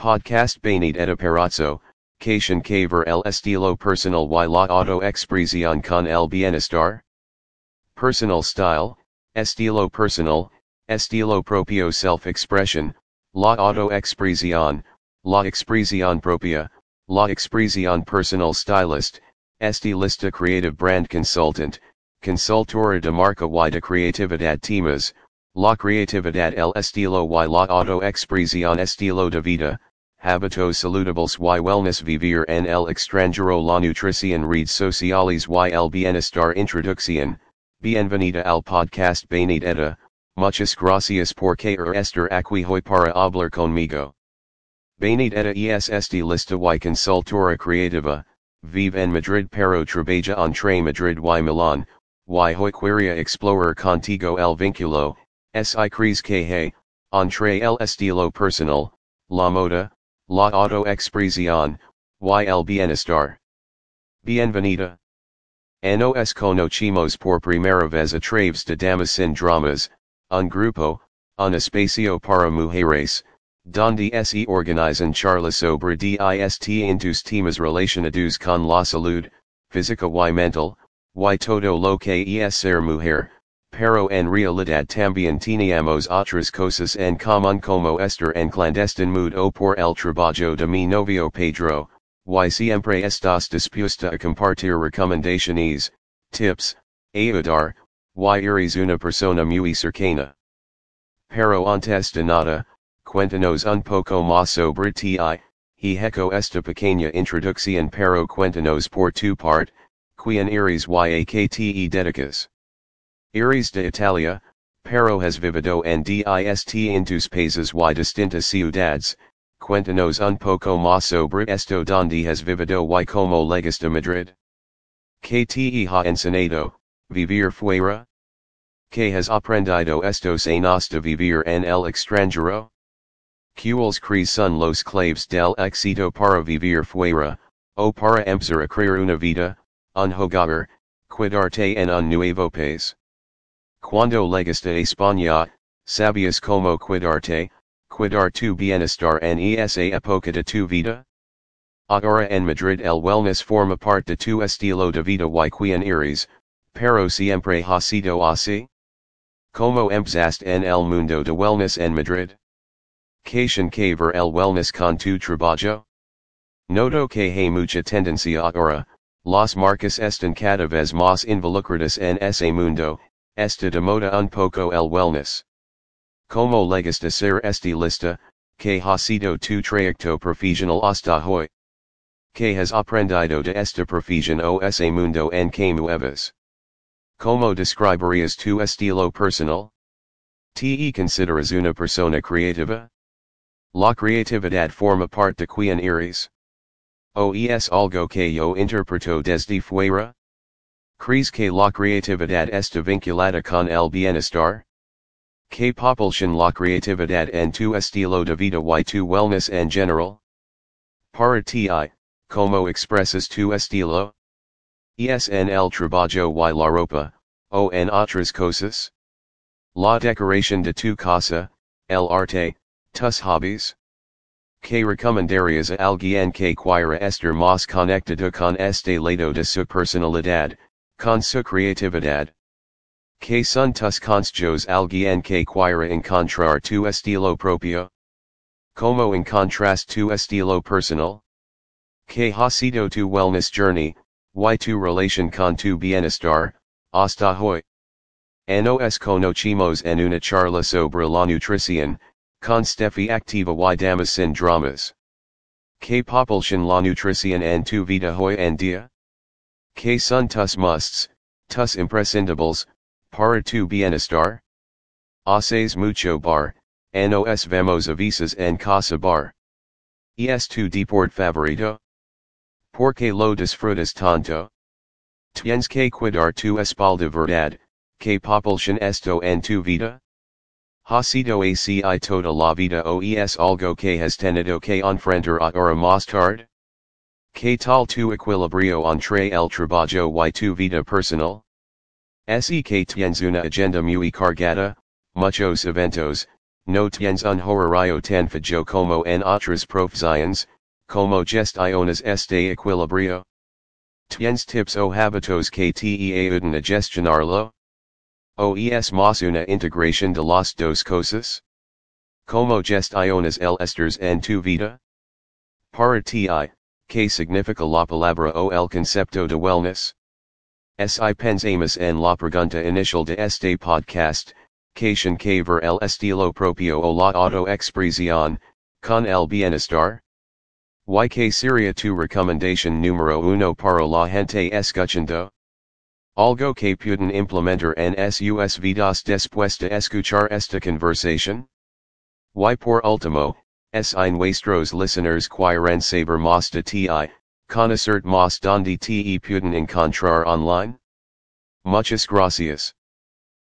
Podcast Benedetta Perazzo, Cation que ver el estilo personal y la auto expresión con el bienestar? Personal style, estilo personal, estilo propio self-expression, la auto expresión, la expresión propia, la expresión personal stylist, estilista creative brand consultant, consultora de marca y de creatividad temas, la creatividad el estilo y la auto expresión estilo de vida, hábitos saludables y wellness vivir en el extranjero la nutrición redes sociales y el bienestar introducción, bienvenida al podcast Benedetta, muchas gracias por caer estar aquí hoy para hablar conmigo. Benedetta es estilista y consultora creativa, vive en Madrid pero trabaja entre Madrid y Milán, y hoy quería explorar contigo el vínculo, si crees que hay, entre el estilo personal, la moda, La auto expresión, y el bienestar. Bienvenida. Nos conocimos por primera vez a través de Damas sin Dramas, un grupo, un espacio para mujeres, donde se organizan charlas sobre dist distintos temas relacionados con la salud, física y mental, y todo lo que es ser mujer, pero en realidad también teníamos otras cosas en común como estar en clandestine mood o por el trabajo de mi novio Pedro, y siempre estás dispuesta a compartir recomendaciones, tips, ayudar, y eres una persona muy cercana. Pero antes de nada, cuéntanos un poco más sobre ti, y hecho esta pequeña introducción pero cuéntanos por tu part, quien eres y a que te dedicas. Iris de Italia, pero has vivido en dist tus países y distintas ciudades, cuéntanos un poco más sobre esto donde has vivido y como legas de Madrid. Que te ha enseñado, vivir fuera? Que has aprendido estos años de vivir en el extranjero? Cuales crees son los claves del éxito para vivir fuera, o para empezar a crear una vida, un hogar, cuidarte en un nuevo país? Cuando llegaste a España, sabías cómo cuidarte, cuidar tu bienestar en esa época de tu vida? Ahora en Madrid el wellness forma parte de tu estilo de vida y quien eres, pero siempre ha sido así? ¿Cómo empezaste en el mundo de wellness en Madrid? Cation que ver el wellness con tu trabajo? Noto que hay mucha tendencia ahora, las marcas están cada vez más involucradas en ese mundo, Esta de moda un poco el wellness. Como legas de ser estilista, que ha sido tu trayecto profesional hasta hoy. Que has aprendido de esta profesión o ese mundo en que mueves. Como describirías tu estilo personal? Te consideras una persona creativa? La creatividad forma parte de quien eres. O es algo que yo interpreto desde fuera? ¿Crees que la creatividad está vinculada con el bienestar? ¿Qué propulsion la creatividad en tu estilo de vida y tu wellness en general? Para ti, ¿cómo expresas tu estilo? ¿Es en el trabajo y la ropa, o en otras cosas? La decoración de tu casa, el arte, tus hobbies? ¿Qué recomendarías a alguien que quiera estar más conectado con este lado de su personalidad? Con su creatividad. Que son tus consejos alguien que quiera encontrar tu estilo propio? Como encontras tu estilo personal? Que ha sido tu wellness journey, y tu relación con tu bienestar, hasta hoy? Nos conocimos en una charla sobre la nutrición, con Steffi Activa y Damas sin Dramas. Que propulsion la nutrición en tu vida hoy en día? Que son tus musts, tus imprescindibles, para tu bienestar? Haces mucho bar, nos vemos a en casa bar. Es tu deport favorito? Porque lo disfrutas tanto? Tienes que cuidar tu espalda verdad, que propulsion esto en tu vida? Ha sido así toda la vida o es algo que has tenido que enfrentar ahora más tarde? Que tal tu equilibrio entre el trabajo y tu vida personal? Se que tienes una agenda muy cargada, muchos eventos, no tiens un horario tan fajo como en otras profesiones, como gestiones este equilibrio. Tiens tips o hábitos que te ayudan a gestionarlo. OES más una integración de las dos cosas. Como gestiones el estrés en tu vida. Para ti, ¿qué significa la palabra o el concepto de wellness? Si pensamos en la pregunta inicial de este podcast, cation que ver el estilo propio o la autoexpresión, con el bienestar? Y que sería tu recomendación número uno para la gente escuchando? Algo que pueden implementar en sus vidas después de escuchar esta conversación? Y por último, es en nuestros listeners quieren saber más de ti, conocer más donde te pueden encontrar online? Muchas gracias.